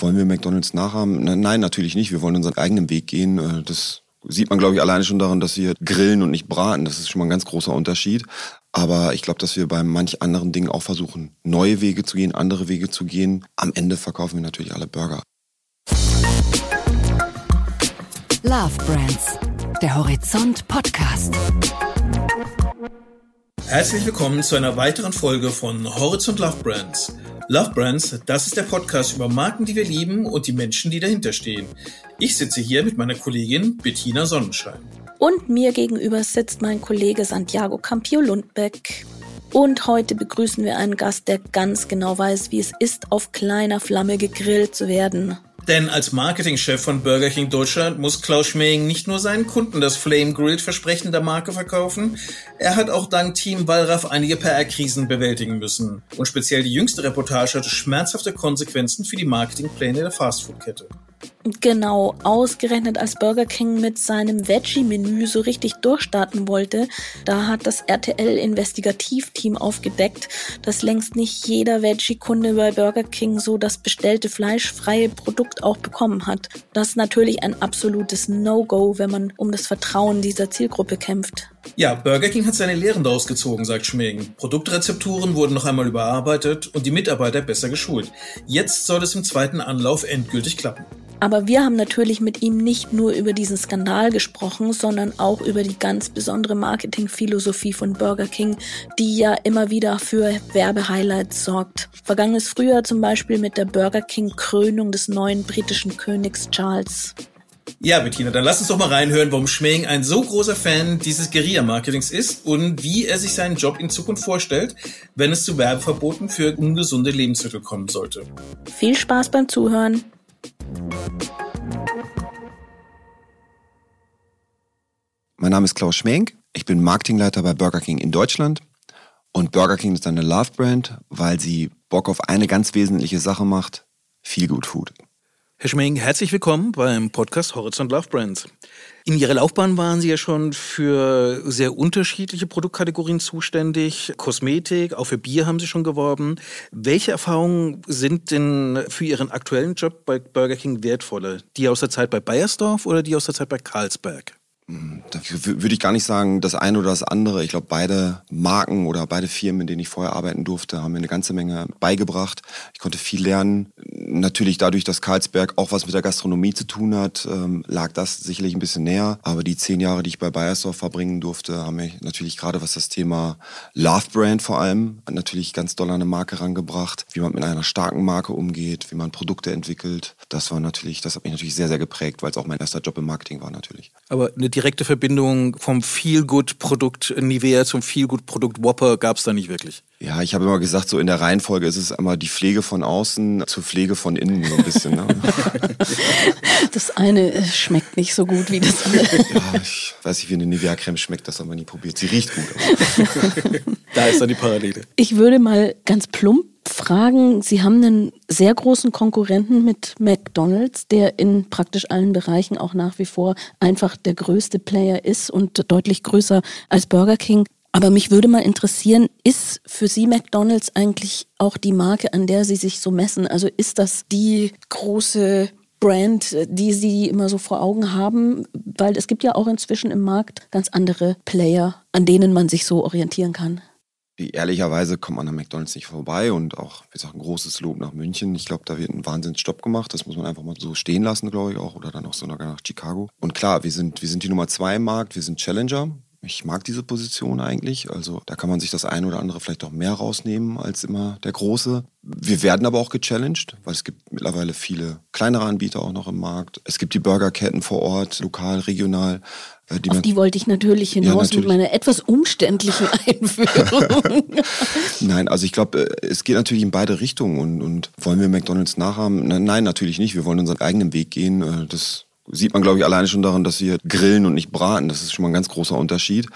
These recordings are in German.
Wollen wir McDonalds nachahmen? Nein, natürlich nicht. Wir wollen unseren eigenen Weg gehen. Äh, das sieht man, glaube ich, alleine schon daran, dass wir grillen und nicht braten. Das ist schon mal ein ganz großer Unterschied. Aber ich glaube, dass wir bei manch anderen Dingen auch versuchen, neue Wege zu gehen, andere Wege zu gehen. Am Ende verkaufen wir natürlich alle Burger. Love Brands, der Horizont Podcast. Herzlich willkommen zu einer weiteren Folge von Horizont Love Brands. Love Brands, das ist der Podcast über Marken, die wir lieben und die Menschen, die dahinter stehen. Ich sitze hier mit meiner Kollegin Bettina Sonnenschein. Und mir gegenüber sitzt mein Kollege Santiago Campio Lundbeck. Und heute begrüßen wir einen Gast, der ganz genau weiß, wie es ist, auf kleiner Flamme gegrillt zu werden. Denn als Marketingchef von Burger King Deutschland muss Klaus Schmeing nicht nur seinen Kunden das Flame Grilled Versprechen der Marke verkaufen, er hat auch dank Team Wallraff einige PR-Krisen bewältigen müssen. Und speziell die jüngste Reportage hatte schmerzhafte Konsequenzen für die Marketingpläne der Fastfood-Kette. Genau, ausgerechnet als Burger King mit seinem Veggie-Menü so richtig durchstarten wollte, da hat das RTL-Investigativteam aufgedeckt, dass längst nicht jeder Veggie-Kunde bei Burger King so das bestellte fleischfreie Produkt auch bekommen hat. Das ist natürlich ein absolutes No-Go, wenn man um das Vertrauen dieser Zielgruppe kämpft. Ja, Burger King hat seine Lehren daraus gezogen, sagt Schmegen. Produktrezepturen wurden noch einmal überarbeitet und die Mitarbeiter besser geschult. Jetzt soll es im zweiten Anlauf endgültig klappen. Aber wir haben natürlich mit ihm nicht nur über diesen Skandal gesprochen, sondern auch über die ganz besondere Marketingphilosophie von Burger King, die ja immer wieder für Werbehighlights sorgt. Vergangenes Frühjahr zum Beispiel mit der Burger King Krönung des neuen britischen Königs Charles. Ja, Bettina, dann lass uns doch mal reinhören, warum Schmeing ein so großer Fan dieses Guerilla-Marketings ist und wie er sich seinen Job in Zukunft vorstellt, wenn es zu Werbeverboten für ungesunde Lebensmittel kommen sollte. Viel Spaß beim Zuhören. Mein Name ist Klaus Schmenk. Ich bin Marketingleiter bei Burger King in Deutschland. Und Burger King ist eine Love-Brand, weil sie Bock auf eine ganz wesentliche Sache macht. Viel Good Food. Herr Schmeng, herzlich willkommen beim Podcast Horizont Love Brands. In Ihrer Laufbahn waren Sie ja schon für sehr unterschiedliche Produktkategorien zuständig. Kosmetik, auch für Bier haben Sie schon geworben. Welche Erfahrungen sind denn für Ihren aktuellen Job bei Burger King wertvoller? Die aus der Zeit bei Bayersdorf oder die aus der Zeit bei Carlsberg? Da würde ich gar nicht sagen, das eine oder das andere. Ich glaube, beide Marken oder beide Firmen, in denen ich vorher arbeiten durfte, haben mir eine ganze Menge beigebracht. Ich konnte viel lernen. Natürlich dadurch, dass Karlsberg auch was mit der Gastronomie zu tun hat, ähm, lag das sicherlich ein bisschen näher. Aber die zehn Jahre, die ich bei Bayersdorf verbringen durfte, haben mir natürlich gerade was das Thema Love Brand vor allem natürlich ganz doll an eine Marke rangebracht, wie man mit einer starken Marke umgeht, wie man Produkte entwickelt. Das war natürlich, das hat mich natürlich sehr, sehr geprägt, weil es auch mein erster Job im Marketing war natürlich. Aber eine direkte Verbindung vom Feel-Good-Produkt Nivea zum Feel-Good-Produkt Whopper gab es da nicht wirklich. Ja, ich habe immer gesagt, so in der Reihenfolge ist es immer die Pflege von außen zur Pflege von innen so ein bisschen. Ne? das eine schmeckt nicht so gut wie das andere. Ja, ich weiß nicht, wie eine Nivea-Creme schmeckt, das haben wir nie probiert. Sie riecht gut. da ist dann die Parallele. Ich würde mal ganz plump fragen, Sie haben einen sehr großen Konkurrenten mit McDonald's, der in praktisch allen Bereichen auch nach wie vor einfach der größte Player ist und deutlich größer als Burger King. Aber mich würde mal interessieren, ist für Sie McDonald's eigentlich auch die Marke, an der Sie sich so messen? Also ist das die große Brand, die Sie immer so vor Augen haben? Weil es gibt ja auch inzwischen im Markt ganz andere Player, an denen man sich so orientieren kann. Ehrlicherweise kommt man an McDonalds nicht vorbei und auch, wie gesagt, ein großes Lob nach München. Ich glaube, da wird ein Wahnsinnsstopp gemacht. Das muss man einfach mal so stehen lassen, glaube ich auch. Oder dann auch sogar nach Chicago. Und klar, wir sind, wir sind die Nummer zwei im Markt. Wir sind Challenger. Ich mag diese Position eigentlich. Also da kann man sich das eine oder andere vielleicht auch mehr rausnehmen als immer der Große. Wir werden aber auch gechallenged, weil es gibt mittlerweile viele kleinere Anbieter auch noch im Markt. Es gibt die Burgerketten vor Ort, lokal, regional. Äh, die Auf die wollte ich natürlich hinaus ja, natürlich. mit meiner etwas umständlichen Einführung. Nein, also ich glaube, äh, es geht natürlich in beide Richtungen und, und wollen wir McDonalds nachahmen? Nein, natürlich nicht. Wir wollen unseren eigenen Weg gehen. Äh, das sieht man, glaube ich, alleine schon daran, dass wir grillen und nicht braten. Das ist schon mal ein ganz großer Unterschied.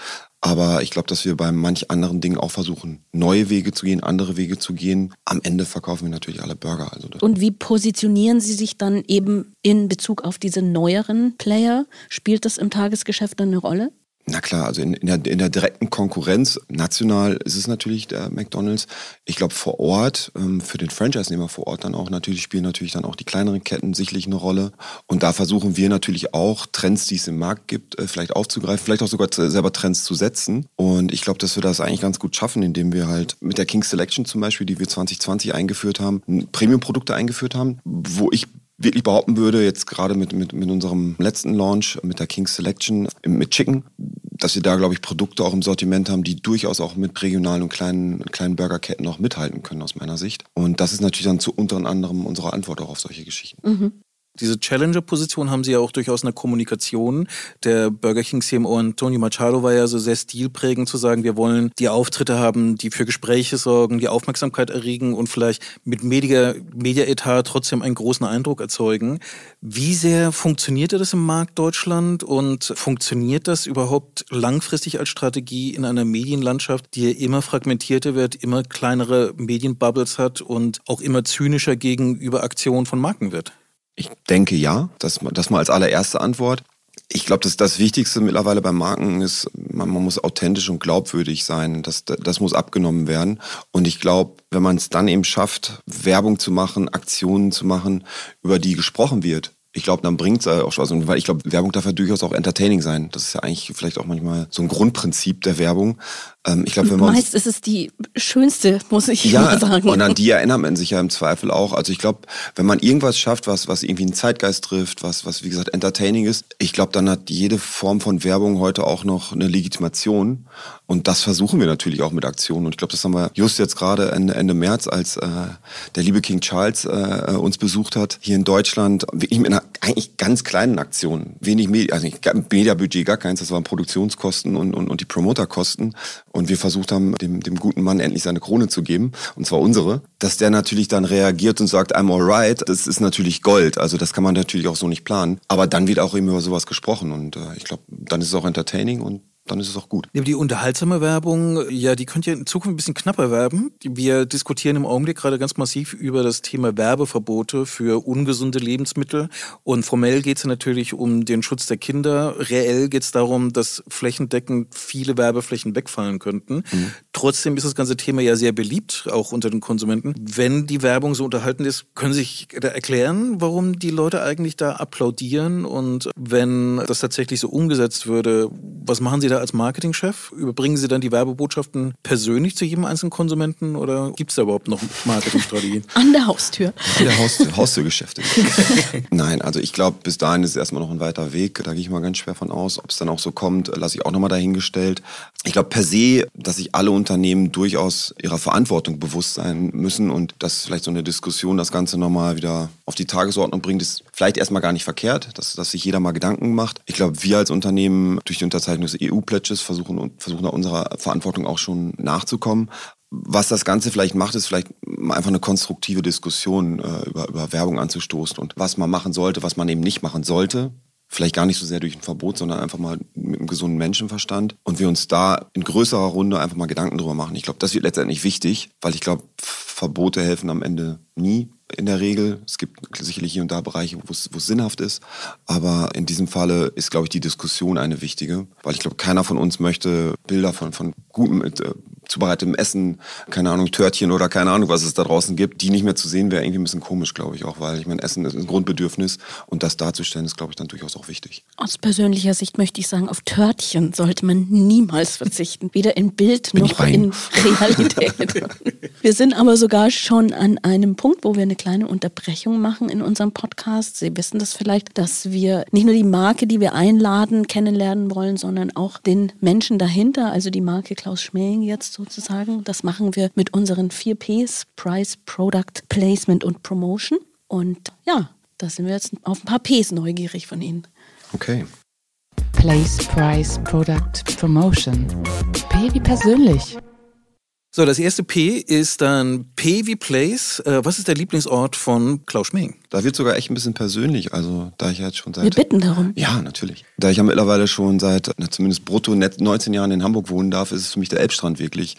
Aber ich glaube, dass wir bei manch anderen Dingen auch versuchen, neue Wege zu gehen, andere Wege zu gehen. Am Ende verkaufen wir natürlich alle Burger. Also und wie positionieren Sie sich dann eben in Bezug auf diese neueren Player? Spielt das im Tagesgeschäft eine Rolle? Na klar, also in, in, der, in der direkten Konkurrenz, national ist es natürlich der McDonalds. Ich glaube vor Ort, ähm, für den Franchise-Nehmer vor Ort dann auch natürlich, spielen natürlich dann auch die kleineren Ketten sicherlich eine Rolle. Und da versuchen wir natürlich auch, Trends, die es im Markt gibt, äh, vielleicht aufzugreifen, vielleicht auch sogar selber Trends zu setzen. Und ich glaube, dass wir das eigentlich ganz gut schaffen, indem wir halt mit der King Selection zum Beispiel, die wir 2020 eingeführt haben, Premium-Produkte eingeführt haben, wo ich wirklich behaupten würde, jetzt gerade mit, mit, mit unserem letzten Launch, mit der King Selection, mit Chicken, dass wir da, glaube ich, Produkte auch im Sortiment haben, die durchaus auch mit regionalen und kleinen, kleinen Burgerketten auch mithalten können, aus meiner Sicht. Und das ist natürlich dann zu unter anderem unsere Antwort auch auf solche Geschichten. Mhm. Diese Challenger-Position haben sie ja auch durchaus in der Kommunikation. Der Burger King CMO Antonio Machado war ja so sehr stilprägend zu sagen, wir wollen die Auftritte haben, die für Gespräche sorgen, die Aufmerksamkeit erregen und vielleicht mit Media-Etat trotzdem einen großen Eindruck erzeugen. Wie sehr funktioniert das im Markt Deutschland und funktioniert das überhaupt langfristig als Strategie in einer Medienlandschaft, die immer fragmentierter wird, immer kleinere Medienbubbles hat und auch immer zynischer gegenüber Aktionen von Marken wird? Ich denke ja, das, das mal als allererste Antwort. Ich glaube, dass das Wichtigste mittlerweile bei Marken ist, man, man, muss authentisch und glaubwürdig sein. Das, das muss abgenommen werden. Und ich glaube, wenn man es dann eben schafft, Werbung zu machen, Aktionen zu machen, über die gesprochen wird, ich glaube, dann bringt es auch Spaß. Und weil ich glaube, Werbung darf ja durchaus auch entertaining sein. Das ist ja eigentlich vielleicht auch manchmal so ein Grundprinzip der Werbung. Ähm, ich glaube, wenn man Meist ist es die schönste, muss ich ja, mal sagen. Und an die erinnert man sich ja im Zweifel auch. Also ich glaube, wenn man irgendwas schafft, was, was irgendwie einen Zeitgeist trifft, was, was wie gesagt entertaining ist, ich glaube, dann hat jede Form von Werbung heute auch noch eine Legitimation. Und das versuchen wir natürlich auch mit Aktionen. Und ich glaube, das haben wir just jetzt gerade Ende, Ende März, als äh, der liebe King Charles äh, uns besucht hat, hier in Deutschland, wirklich mit einer eigentlich ganz kleinen Aktion. Wenig Media, also Mediabudget gar keins, das waren Produktionskosten und, und, und die Promoterkosten. Und wir versucht haben, dem, dem guten Mann endlich seine Krone zu geben, und zwar unsere. Dass der natürlich dann reagiert und sagt, I'm alright, das ist natürlich Gold. Also das kann man natürlich auch so nicht planen. Aber dann wird auch immer über sowas gesprochen und äh, ich glaube, dann ist es auch entertaining und dann ist es auch gut. Die unterhaltsame Werbung, ja, die könnte ja in Zukunft ein bisschen knapper werben. Wir diskutieren im Augenblick gerade ganz massiv über das Thema Werbeverbote für ungesunde Lebensmittel. Und formell geht es natürlich um den Schutz der Kinder. Reell geht es darum, dass flächendeckend viele Werbeflächen wegfallen könnten. Mhm. Trotzdem ist das ganze Thema ja sehr beliebt, auch unter den Konsumenten. Wenn die Werbung so unterhalten ist, können Sie sich da erklären, warum die Leute eigentlich da applaudieren? Und wenn das tatsächlich so umgesetzt würde, was machen Sie da als Marketingchef? Überbringen Sie dann die Werbebotschaften persönlich zu jedem einzelnen Konsumenten oder gibt es da überhaupt noch Marketingstrategien? An der Haustür. An der Haustür, Haustürgeschäfte. Nein, also ich glaube, bis dahin ist es erstmal noch ein weiter Weg. Da gehe ich mal ganz schwer von aus. Ob es dann auch so kommt, lasse ich auch nochmal dahingestellt. Ich glaube per se, dass sich alle Unternehmen durchaus ihrer Verantwortung bewusst sein müssen und dass vielleicht so eine Diskussion das Ganze nochmal wieder auf die Tagesordnung bringt, ist vielleicht erstmal gar nicht verkehrt, dass, dass sich jeder mal Gedanken macht. Ich glaube, wir als Unternehmen durch die Unterzeichnung des EU-Pledges versuchen, versuchen unserer Verantwortung auch schon nachzukommen. Was das Ganze vielleicht macht, ist vielleicht einfach eine konstruktive Diskussion äh, über, über Werbung anzustoßen und was man machen sollte, was man eben nicht machen sollte vielleicht gar nicht so sehr durch ein Verbot, sondern einfach mal mit einem gesunden Menschenverstand und wir uns da in größerer Runde einfach mal Gedanken drüber machen. Ich glaube, das wird letztendlich wichtig, weil ich glaube, Verbote helfen am Ende nie in der Regel. Es gibt sicherlich hier und da Bereiche, wo es, sinnhaft ist. Aber in diesem Falle ist, glaube ich, die Diskussion eine wichtige. Weil ich glaube, keiner von uns möchte Bilder von, von gutem, äh, zubereitetem Essen, keine Ahnung, Törtchen oder keine Ahnung, was es da draußen gibt, die nicht mehr zu sehen, wäre irgendwie ein bisschen komisch, glaube ich auch. Weil ich meine, Essen ist ein Grundbedürfnis und das darzustellen, ist, glaube ich, dann durchaus auch wichtig. Aus persönlicher Sicht möchte ich sagen, auf Törtchen sollte man niemals verzichten. Weder in Bild Bin noch in Realität. Wir sind aber sogar schon an einem Punkt, wo wir eine kleine Unterbrechung machen in unserem Podcast. Sie wissen das vielleicht, dass wir nicht nur die Marke, die wir einladen, kennenlernen wollen, sondern auch den Menschen dahinter, also die Marke Klaus Schmeling jetzt sozusagen. Das machen wir mit unseren vier Ps, Price, Product, Placement und Promotion. Und ja, da sind wir jetzt auf ein paar Ps neugierig von Ihnen. Okay. Place, Price, Product, Promotion. P wie persönlich. So, das erste P ist dann P wie Place. Äh, was ist der Lieblingsort von Klaus Schmeling? Da wird sogar echt ein bisschen persönlich. Also, da ich jetzt schon seit. Wir bitten darum. Ja, natürlich. Da ich ja mittlerweile schon seit na, zumindest brutto 19 Jahren in Hamburg wohnen darf, ist es für mich der Elbstrand wirklich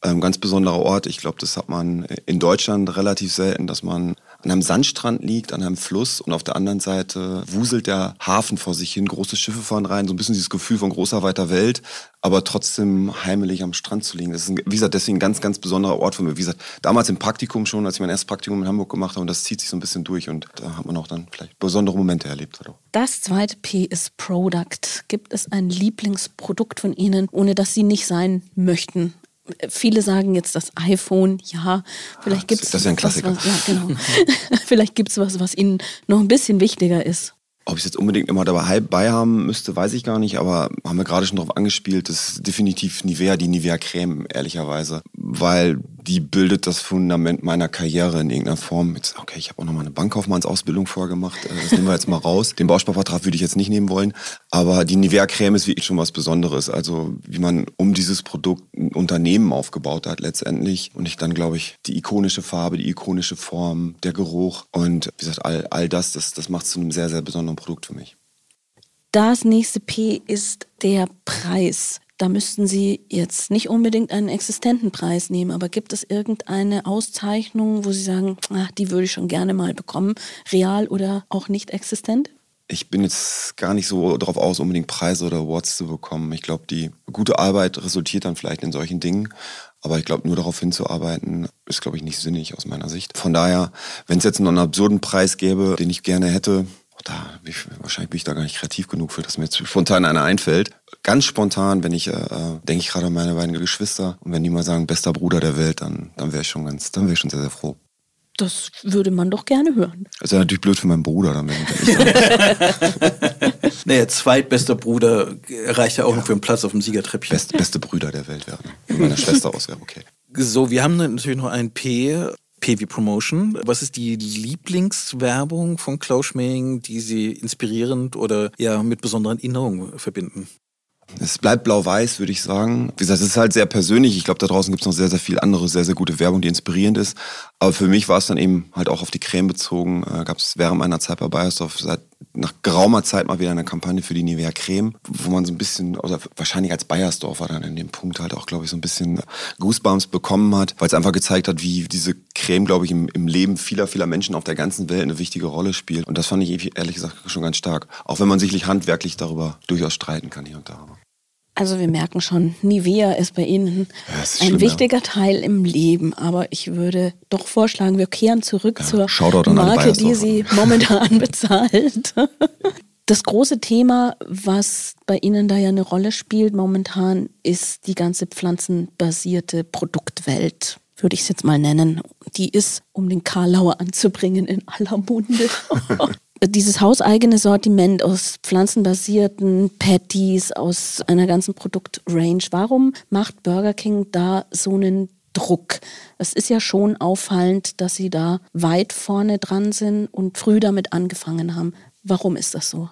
ein ähm, ganz besonderer Ort. Ich glaube, das hat man in Deutschland relativ selten, dass man an einem Sandstrand liegt, an einem Fluss und auf der anderen Seite wuselt der Hafen vor sich hin, große Schiffe fahren rein, so ein bisschen dieses Gefühl von großer weiter Welt, aber trotzdem heimelig am Strand zu liegen. Das ist, ein, wie gesagt, deswegen ein ganz, ganz besonderer Ort für mich. Wie gesagt, damals im Praktikum schon, als ich mein erstes Praktikum in Hamburg gemacht habe und das zieht sich so ein bisschen durch und da hat man auch dann vielleicht besondere Momente erlebt. Das zweite P ist Product. Gibt es ein Lieblingsprodukt von Ihnen, ohne dass Sie nicht sein möchten? Viele sagen jetzt das iPhone, ja, vielleicht gibt es. Das ist ja ein Klassiker. Was, ja, genau. vielleicht gibt es was, was Ihnen noch ein bisschen wichtiger ist. Ob ich es jetzt unbedingt immer dabei haben müsste, weiß ich gar nicht, aber haben wir gerade schon darauf angespielt, das ist definitiv Nivea, die Nivea Creme, ehrlicherweise. Weil die bildet das Fundament meiner Karriere in irgendeiner Form. Jetzt, okay, ich habe auch noch mal eine Bankkaufmannsausbildung vorher gemacht. Äh, das nehmen wir jetzt mal raus. Den Bausparvertrag würde ich jetzt nicht nehmen wollen. Aber die Nivea Creme ist wirklich schon was Besonderes. Also wie man um dieses Produkt ein Unternehmen aufgebaut hat letztendlich. Und ich dann, glaube ich, die ikonische Farbe, die ikonische Form, der Geruch und wie gesagt, all, all das, das, das macht es zu einem sehr, sehr besonderen Produkt für mich. Das nächste P ist der Preis. Da müssten Sie jetzt nicht unbedingt einen existenten Preis nehmen, aber gibt es irgendeine Auszeichnung, wo Sie sagen, ach, die würde ich schon gerne mal bekommen, real oder auch nicht existent? Ich bin jetzt gar nicht so darauf aus, unbedingt Preise oder Awards zu bekommen. Ich glaube, die gute Arbeit resultiert dann vielleicht in solchen Dingen. Aber ich glaube, nur darauf hinzuarbeiten, ist, glaube ich, nicht sinnig aus meiner Sicht. Von daher, wenn es jetzt einen absurden Preis gäbe, den ich gerne hätte, da, wahrscheinlich bin ich da gar nicht kreativ genug für, dass mir jetzt spontan einer einfällt. Ganz spontan, wenn ich, äh, denke ich gerade an meine beiden Geschwister und wenn die mal sagen, bester Bruder der Welt, dann, dann wäre ich schon ganz, dann wäre ich schon sehr, sehr froh. Das würde man doch gerne hören. Das ist natürlich blöd für meinen Bruder dann, wenn ich Naja, zweitbester Bruder reicht ja auch ja. noch für einen Platz auf dem Siegertreppchen. Best, beste Brüder der Welt wäre. Von meiner Schwester aus wäre okay. So, wir haben natürlich noch ein P PV Promotion. Was ist die Lieblingswerbung von Klaus Schmeling, die Sie inspirierend oder ja mit besonderen Erinnerungen verbinden? Es bleibt blau-weiß, würde ich sagen. Wie gesagt, es ist halt sehr persönlich. Ich glaube, da draußen gibt es noch sehr, sehr viel andere, sehr, sehr gute Werbung, die inspirierend ist. Aber für mich war es dann eben halt auch auf die Creme bezogen. Äh, Gab es während meiner Zeit bei Bayersdorf seit nach geraumer Zeit mal wieder eine Kampagne für die Nivea Creme, wo man so ein bisschen, oder wahrscheinlich als Bayersdorfer dann in dem Punkt halt auch, glaube ich, so ein bisschen Goosebumps bekommen hat, weil es einfach gezeigt hat, wie diese Creme, glaube ich, im, im Leben vieler, vieler Menschen auf der ganzen Welt eine wichtige Rolle spielt. Und das fand ich ehrlich gesagt schon ganz stark. Auch wenn man sicherlich handwerklich darüber durchaus streiten kann hier und da. Also wir merken schon, Nivea ist bei Ihnen ja, ein wichtiger Teil im Leben. Aber ich würde doch vorschlagen, wir kehren zurück ja, zur Marke, die Sie momentan bezahlt. Das große Thema, was bei Ihnen da ja eine Rolle spielt momentan, ist die ganze pflanzenbasierte Produktwelt würde ich es jetzt mal nennen. Die ist, um den Karlauer anzubringen, in aller Munde. dieses hauseigene Sortiment aus pflanzenbasierten Patties, aus einer ganzen Produktrange, warum macht Burger King da so einen Druck? Es ist ja schon auffallend, dass sie da weit vorne dran sind und früh damit angefangen haben. Warum ist das so?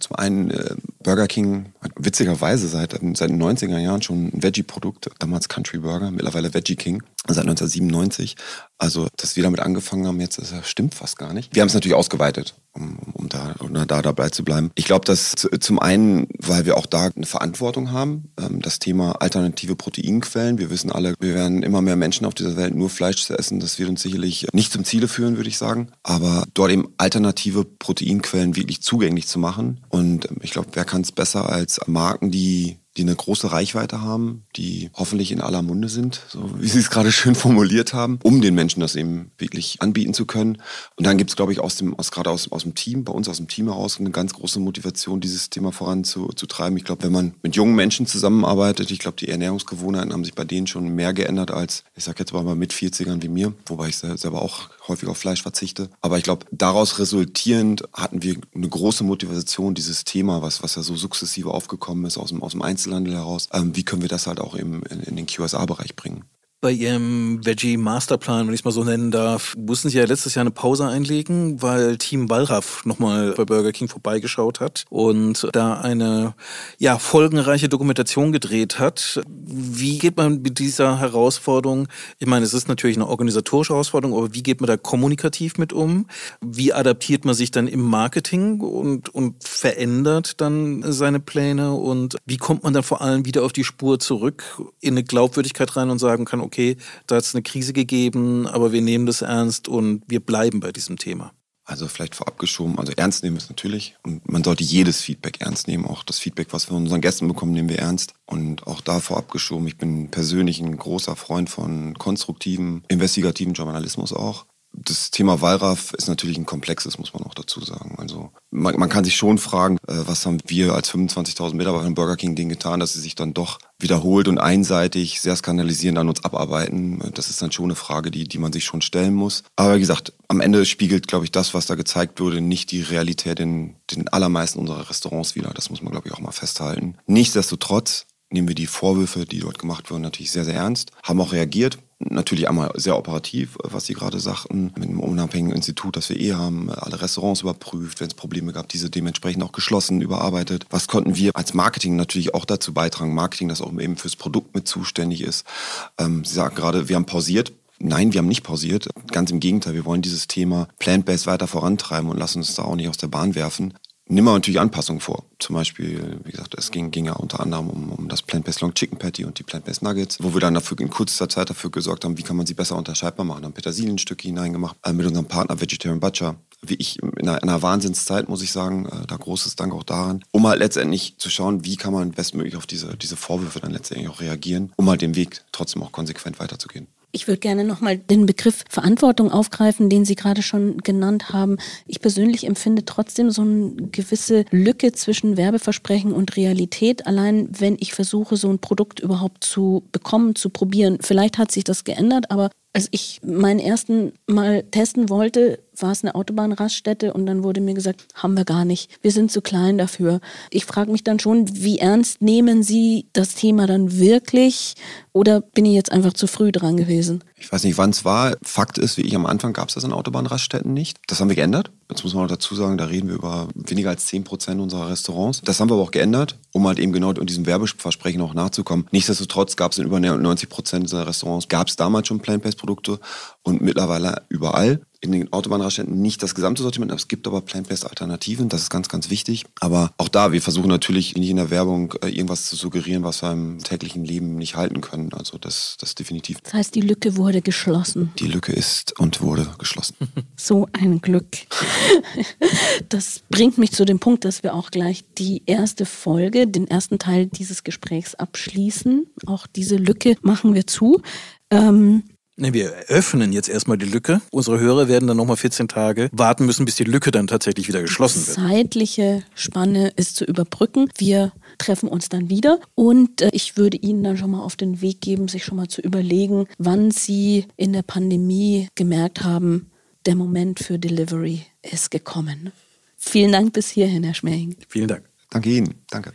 Zum einen, äh, Burger King hat witzigerweise seit, seit den 90er Jahren schon ein Veggie-Produkt, damals Country Burger, mittlerweile Veggie King, seit 1997. Also, dass wir damit angefangen haben, jetzt stimmt fast gar nicht. Wir haben es natürlich ausgeweitet, um, um, da, um da dabei zu bleiben. Ich glaube, dass zum einen, weil wir auch da eine Verantwortung haben, ähm, das Thema alternative Proteinquellen. Wir wissen alle, wir werden immer mehr Menschen auf dieser Welt nur Fleisch zu essen. Das wird uns sicherlich nicht zum Ziele führen, würde ich sagen. Aber dort eben alternative Proteinquellen wirklich zugänglich zu machen. Und ähm, ich glaube, wer kann es besser als Marken, die die eine große Reichweite haben, die hoffentlich in aller Munde sind, so wie Sie es gerade schön formuliert haben, um den Menschen das eben wirklich anbieten zu können. Und dann gibt es, glaube ich, aus dem, aus, gerade aus, aus dem Team, bei uns aus dem Team heraus, eine ganz große Motivation, dieses Thema voranzutreiben. Ich glaube, wenn man mit jungen Menschen zusammenarbeitet, ich glaube, die Ernährungsgewohnheiten haben sich bei denen schon mehr geändert als, ich sage jetzt mal, mit 40ern wie mir, wobei ich selber auch häufig auf Fleisch verzichte. Aber ich glaube, daraus resultierend hatten wir eine große Motivation, dieses Thema, was, was ja so sukzessive aufgekommen ist aus dem, aus dem Einzelhandel heraus, ähm, wie können wir das halt auch im, in, in den QSA-Bereich bringen bei Ihrem Veggie Masterplan, wenn ich es mal so nennen darf, mussten Sie ja letztes Jahr eine Pause einlegen, weil Team Wallraff nochmal bei Burger King vorbeigeschaut hat und da eine ja, folgenreiche Dokumentation gedreht hat. Wie geht man mit dieser Herausforderung? Ich meine, es ist natürlich eine organisatorische Herausforderung, aber wie geht man da kommunikativ mit um? Wie adaptiert man sich dann im Marketing und, und verändert dann seine Pläne? Und wie kommt man dann vor allem wieder auf die Spur zurück, in eine Glaubwürdigkeit rein und sagen kann, okay, okay, da hat es eine Krise gegeben, aber wir nehmen das ernst und wir bleiben bei diesem Thema? Also vielleicht vorab geschoben, also ernst nehmen ist natürlich und man sollte jedes Feedback ernst nehmen. Auch das Feedback, was wir von unseren Gästen bekommen, nehmen wir ernst. Und auch da vorab geschoben, ich bin persönlich ein großer Freund von konstruktivem, investigativen Journalismus auch das Thema Wallraff ist natürlich ein komplexes, muss man auch dazu sagen. Also man, man kann sich schon fragen, äh, was haben wir als 25.000 Mitarbeiter von Burger King Ding getan, dass sie sich dann doch wiederholt und einseitig sehr skandalisierend an uns abarbeiten. Das ist dann schon eine Frage, die, die man sich schon stellen muss. Aber wie gesagt, am Ende spiegelt, glaube ich, das, was da gezeigt wurde, nicht die Realität in den allermeisten unserer Restaurants wieder. Das muss man, glaube ich, auch mal festhalten. Nichtsdestotrotz nehmen wir die Vorwürfe, die dort gemacht wurden, natürlich sehr, sehr ernst, haben auch reagiert, Natürlich einmal sehr operativ, was Sie gerade sagten, mit einem unabhängigen Institut, das wir eh haben, alle Restaurants überprüft, wenn es Probleme gab, diese dementsprechend auch geschlossen, überarbeitet. Was konnten wir als Marketing natürlich auch dazu beitragen? Marketing, das auch eben fürs Produkt mit zuständig ist. Ähm, Sie sagen gerade, wir haben pausiert. Nein, wir haben nicht pausiert. Ganz im Gegenteil, wir wollen dieses Thema Plant-Based weiter vorantreiben und lassen uns da auch nicht aus der Bahn werfen nehmen wir natürlich Anpassungen vor. Zum Beispiel, wie gesagt, es ging, ging ja unter anderem um, um das Plant-Based Long Chicken Patty und die Plant-Based Nuggets, wo wir dann dafür in kurzer Zeit dafür gesorgt haben, wie kann man sie besser unterscheidbar machen. Dann Petersilienstücke hineingemacht, äh, mit unserem Partner Vegetarian Butcher. Wie ich in einer, in einer Wahnsinnszeit, muss ich sagen, äh, da großes Dank auch daran, um halt letztendlich zu schauen, wie kann man bestmöglich auf diese, diese Vorwürfe dann letztendlich auch reagieren, um halt den Weg trotzdem auch konsequent weiterzugehen. Ich würde gerne nochmal den Begriff Verantwortung aufgreifen, den Sie gerade schon genannt haben. Ich persönlich empfinde trotzdem so eine gewisse Lücke zwischen Werbeversprechen und Realität. Allein wenn ich versuche, so ein Produkt überhaupt zu bekommen, zu probieren. Vielleicht hat sich das geändert, aber als ich meinen ersten Mal testen wollte, war es eine Autobahnraststätte und dann wurde mir gesagt, haben wir gar nicht. Wir sind zu klein dafür. Ich frage mich dann schon, wie ernst nehmen Sie das Thema dann wirklich oder bin ich jetzt einfach zu früh dran gewesen? Ich weiß nicht, wann es war. Fakt ist, wie ich am Anfang gab es das in Autobahnraststätten nicht. Das haben wir geändert. Jetzt muss man auch dazu sagen, da reden wir über weniger als 10 Prozent unserer Restaurants. Das haben wir aber auch geändert, um halt eben genau diesem Werbeversprechen auch nachzukommen. Nichtsdestotrotz gab es in über 90 Prozent unserer Restaurants, gab es damals schon Plant-Based-Produkte und mittlerweile überall in den Autobahnraststätten nicht das gesamte Sortiment, es gibt aber Plant-Based Alternativen, das ist ganz, ganz wichtig. Aber auch da, wir versuchen natürlich nicht in der Werbung äh, irgendwas zu suggerieren, was wir im täglichen Leben nicht halten können. Also das, das definitiv. Das heißt, die Lücke wurde geschlossen. Die Lücke ist und wurde geschlossen. So ein Glück. Das bringt mich zu dem Punkt, dass wir auch gleich die erste Folge, den ersten Teil dieses Gesprächs abschließen. Auch diese Lücke machen wir zu. Ähm, Nee, wir öffnen jetzt erstmal die Lücke. Unsere Hörer werden dann nochmal 14 Tage warten müssen, bis die Lücke dann tatsächlich wieder geschlossen wird. Die zeitliche Spanne ist zu überbrücken. Wir treffen uns dann wieder und äh, ich würde Ihnen dann schon mal auf den Weg geben, sich schon mal zu überlegen, wann Sie in der Pandemie gemerkt haben, der Moment für Delivery ist gekommen. Vielen Dank bis hierhin, Herr Schmähing. Vielen Dank. Danke Ihnen. Danke.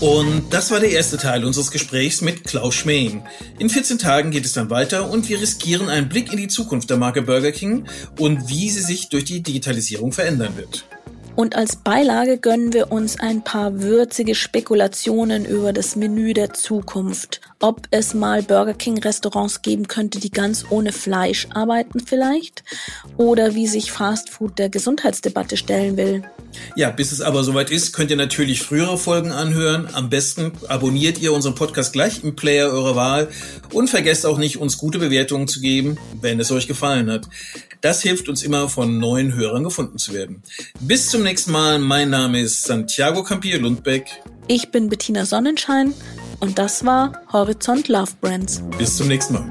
Und das war der erste Teil unseres Gesprächs mit Klaus Schmeing. In 14 Tagen geht es dann weiter und wir riskieren einen Blick in die Zukunft der Marke Burger King und wie sie sich durch die Digitalisierung verändern wird. Und als Beilage gönnen wir uns ein paar würzige Spekulationen über das Menü der Zukunft. Ob es mal Burger King Restaurants geben könnte, die ganz ohne Fleisch arbeiten vielleicht? Oder wie sich Fast Food der Gesundheitsdebatte stellen will. Ja, bis es aber soweit ist, könnt ihr natürlich frühere Folgen anhören. Am besten abonniert ihr unseren Podcast gleich im Player eurer Wahl und vergesst auch nicht, uns gute Bewertungen zu geben, wenn es euch gefallen hat. Das hilft uns immer, von neuen Hörern gefunden zu werden. Bis zum nächsten Mal. Mein Name ist Santiago Campier Lundbeck. Ich bin Bettina Sonnenschein und das war Horizont Love Brands. Bis zum nächsten Mal.